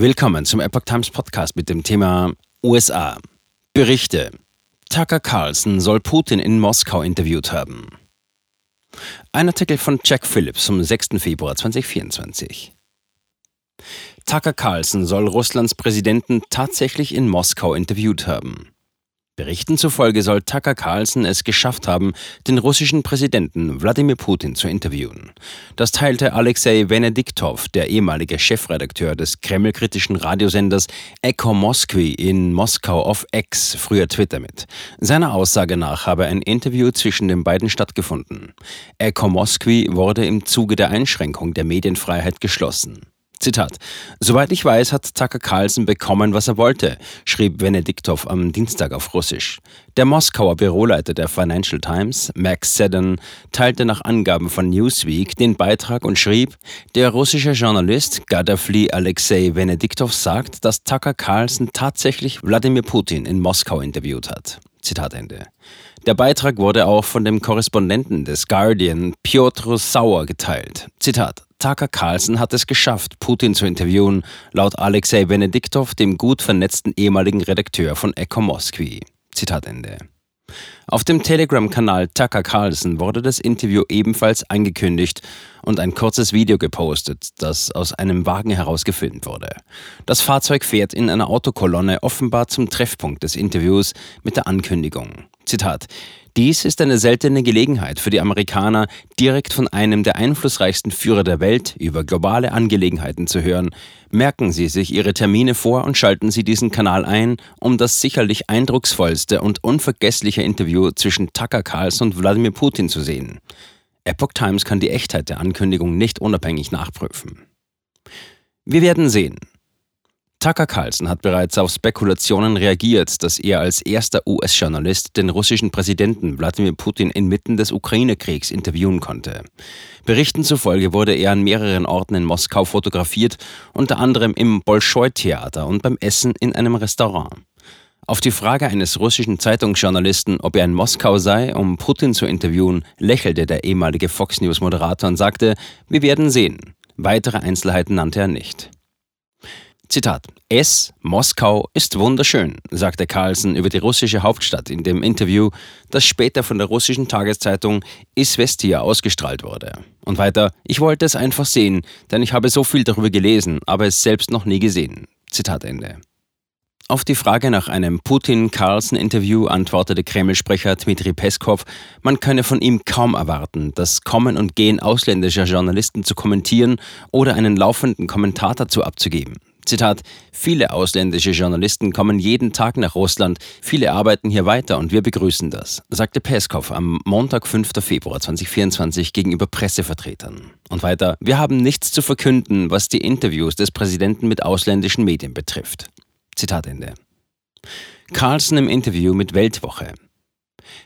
Willkommen zum Epoch Times Podcast mit dem Thema USA. Berichte. Tucker Carlson soll Putin in Moskau interviewt haben. Ein Artikel von Jack Phillips vom 6. Februar 2024. Tucker Carlson soll Russlands Präsidenten tatsächlich in Moskau interviewt haben. Berichten zufolge soll Tucker Carlson es geschafft haben, den russischen Präsidenten Wladimir Putin zu interviewen. Das teilte Alexei Venediktov, der ehemalige Chefredakteur des kremlkritischen Radiosenders Echo Moskwi in Moskau auf X, früher Twitter, mit. Seiner Aussage nach habe ein Interview zwischen den beiden stattgefunden. Echo Moskwi wurde im Zuge der Einschränkung der Medienfreiheit geschlossen. Zitat. Soweit ich weiß, hat Tucker Carlson bekommen, was er wollte, schrieb Venediktov am Dienstag auf Russisch. Der Moskauer Büroleiter der Financial Times, Max Seddon, teilte nach Angaben von Newsweek den Beitrag und schrieb, der russische Journalist Gadafli Alexei Venediktov sagt, dass Tucker Carlson tatsächlich Wladimir Putin in Moskau interviewt hat. Zitat Ende. Der Beitrag wurde auch von dem Korrespondenten des Guardian, Piotr Sauer, geteilt. Zitat. Tucker Carlson hat es geschafft, Putin zu interviewen, laut Alexei Benediktov, dem gut vernetzten ehemaligen Redakteur von Echo Moskwi. Zitat Ende. Auf dem Telegram-Kanal Tucker Carlson wurde das Interview ebenfalls angekündigt und ein kurzes Video gepostet, das aus einem Wagen heraus gefilmt wurde. Das Fahrzeug fährt in einer Autokolonne offenbar zum Treffpunkt des Interviews mit der Ankündigung. Zitat. Dies ist eine seltene Gelegenheit für die Amerikaner, direkt von einem der einflussreichsten Führer der Welt über globale Angelegenheiten zu hören. Merken Sie sich Ihre Termine vor und schalten Sie diesen Kanal ein, um das sicherlich eindrucksvollste und unvergessliche Interview zwischen Tucker Carlson und Wladimir Putin zu sehen. Epoch Times kann die Echtheit der Ankündigung nicht unabhängig nachprüfen. Wir werden sehen. Tucker Carlson hat bereits auf Spekulationen reagiert, dass er als erster US-Journalist den russischen Präsidenten Wladimir Putin inmitten des Ukraine-Kriegs interviewen konnte. Berichten zufolge wurde er an mehreren Orten in Moskau fotografiert, unter anderem im Bolschoi-Theater und beim Essen in einem Restaurant. Auf die Frage eines russischen Zeitungsjournalisten, ob er in Moskau sei, um Putin zu interviewen, lächelte der ehemalige Fox News-Moderator und sagte, wir werden sehen. Weitere Einzelheiten nannte er nicht. Zitat. Es, Moskau, ist wunderschön, sagte Carlsen über die russische Hauptstadt in dem Interview, das später von der russischen Tageszeitung Isvestia ausgestrahlt wurde. Und weiter, ich wollte es einfach sehen, denn ich habe so viel darüber gelesen, aber es selbst noch nie gesehen. Zitat Ende. Auf die Frage nach einem Putin-Carlson-Interview antwortete Kreml-Sprecher Dmitri Peskov, man könne von ihm kaum erwarten, das Kommen und Gehen ausländischer Journalisten zu kommentieren oder einen laufenden Kommentar dazu abzugeben. Zitat, viele ausländische Journalisten kommen jeden Tag nach Russland, viele arbeiten hier weiter und wir begrüßen das, sagte Peskov am Montag, 5. Februar 2024 gegenüber Pressevertretern. Und weiter, wir haben nichts zu verkünden, was die Interviews des Präsidenten mit ausländischen Medien betrifft. Zitat Ende. Carlson im Interview mit Weltwoche.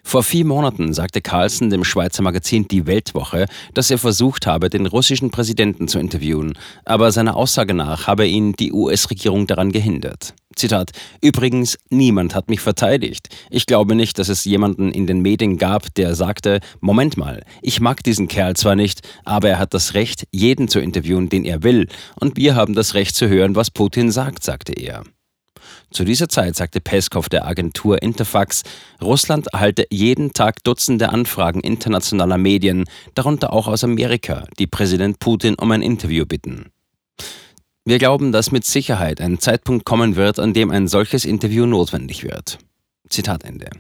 Vor vier Monaten sagte Carlson dem Schweizer Magazin Die Weltwoche, dass er versucht habe, den russischen Präsidenten zu interviewen, aber seiner Aussage nach habe ihn die US-Regierung daran gehindert. Zitat: Übrigens, niemand hat mich verteidigt. Ich glaube nicht, dass es jemanden in den Medien gab, der sagte: Moment mal, ich mag diesen Kerl zwar nicht, aber er hat das Recht, jeden zu interviewen, den er will, und wir haben das Recht zu hören, was Putin sagt, sagte er. Zu dieser Zeit sagte Peskov der Agentur Interfax, Russland erhalte jeden Tag Dutzende Anfragen internationaler Medien, darunter auch aus Amerika, die Präsident Putin um ein Interview bitten. Wir glauben, dass mit Sicherheit ein Zeitpunkt kommen wird, an dem ein solches Interview notwendig wird. Zitat Ende.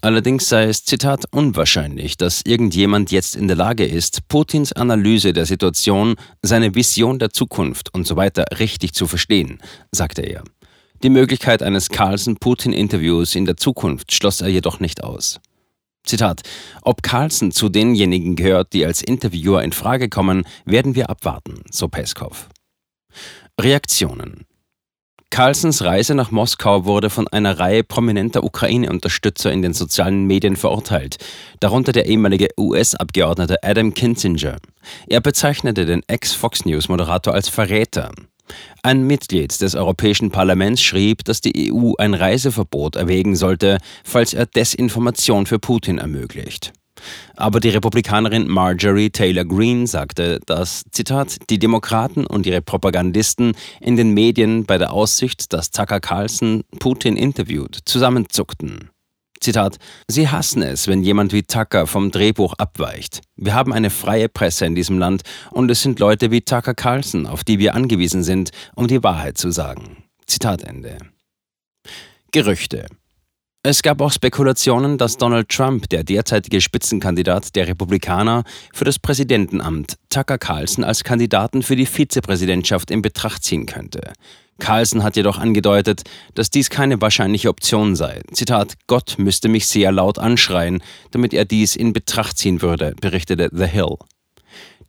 Allerdings sei es, Zitat, unwahrscheinlich, dass irgendjemand jetzt in der Lage ist, Putins Analyse der Situation, seine Vision der Zukunft und so weiter richtig zu verstehen, sagte er. Die Möglichkeit eines Carlson-Putin-Interviews in der Zukunft schloss er jedoch nicht aus. Zitat: Ob Carlson zu denjenigen gehört, die als Interviewer in Frage kommen, werden wir abwarten, so Peskov. Reaktionen Carlsons Reise nach Moskau wurde von einer Reihe prominenter Ukraine-Unterstützer in den sozialen Medien verurteilt, darunter der ehemalige US-Abgeordnete Adam Kinzinger. Er bezeichnete den Ex-Fox News-Moderator als Verräter. Ein Mitglied des Europäischen Parlaments schrieb, dass die EU ein Reiseverbot erwägen sollte, falls er Desinformation für Putin ermöglicht. Aber die Republikanerin Marjorie Taylor Greene sagte, dass, Zitat, die Demokraten und ihre Propagandisten in den Medien bei der Aussicht, dass Tucker Carlson Putin interviewt, zusammenzuckten. Zitat, Sie hassen es, wenn jemand wie Tucker vom Drehbuch abweicht. Wir haben eine freie Presse in diesem Land und es sind Leute wie Tucker Carlson, auf die wir angewiesen sind, um die Wahrheit zu sagen. Zitat Ende. Gerüchte. Es gab auch Spekulationen, dass Donald Trump, der derzeitige Spitzenkandidat der Republikaner für das Präsidentenamt, Tucker Carlson als Kandidaten für die Vizepräsidentschaft in Betracht ziehen könnte. Carlson hat jedoch angedeutet, dass dies keine wahrscheinliche Option sei. Zitat, Gott müsste mich sehr laut anschreien, damit er dies in Betracht ziehen würde, berichtete The Hill.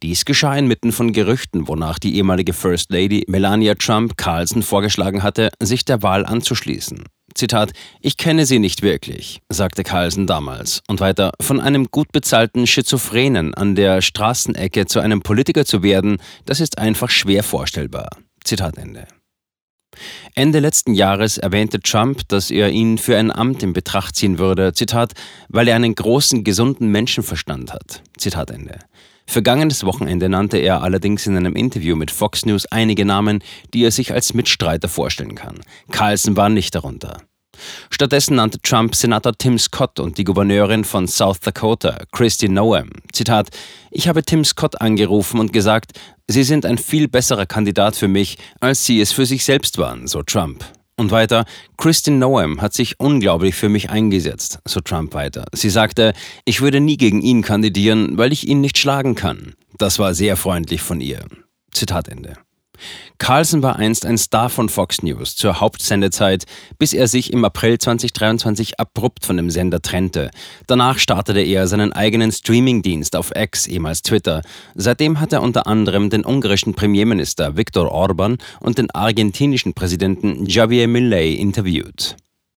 Dies geschah inmitten von Gerüchten, wonach die ehemalige First Lady Melania Trump Carlson vorgeschlagen hatte, sich der Wahl anzuschließen. Zitat, ich kenne sie nicht wirklich, sagte Carlsen damals. Und weiter, von einem gut bezahlten Schizophrenen an der Straßenecke zu einem Politiker zu werden, das ist einfach schwer vorstellbar. Zitat Ende. Ende letzten Jahres erwähnte Trump, dass er ihn für ein Amt in Betracht ziehen würde, Zitat, weil er einen großen, gesunden Menschenverstand hat. Zitat Ende. Vergangenes Wochenende nannte er allerdings in einem Interview mit Fox News einige Namen, die er sich als Mitstreiter vorstellen kann. Carlson war nicht darunter. Stattdessen nannte Trump Senator Tim Scott und die Gouverneurin von South Dakota, Christy Noem. Zitat: Ich habe Tim Scott angerufen und gesagt, Sie sind ein viel besserer Kandidat für mich, als Sie es für sich selbst waren, so Trump. Und weiter, Christy Noem hat sich unglaublich für mich eingesetzt, so Trump weiter. Sie sagte, ich würde nie gegen ihn kandidieren, weil ich ihn nicht schlagen kann. Das war sehr freundlich von ihr. Zitat Ende. Carlson war einst ein Star von Fox News zur Hauptsendezeit, bis er sich im April 2023 abrupt von dem Sender trennte. Danach startete er seinen eigenen Streamingdienst auf X, ehemals Twitter. Seitdem hat er unter anderem den ungarischen Premierminister Viktor Orban und den argentinischen Präsidenten Javier Milei interviewt.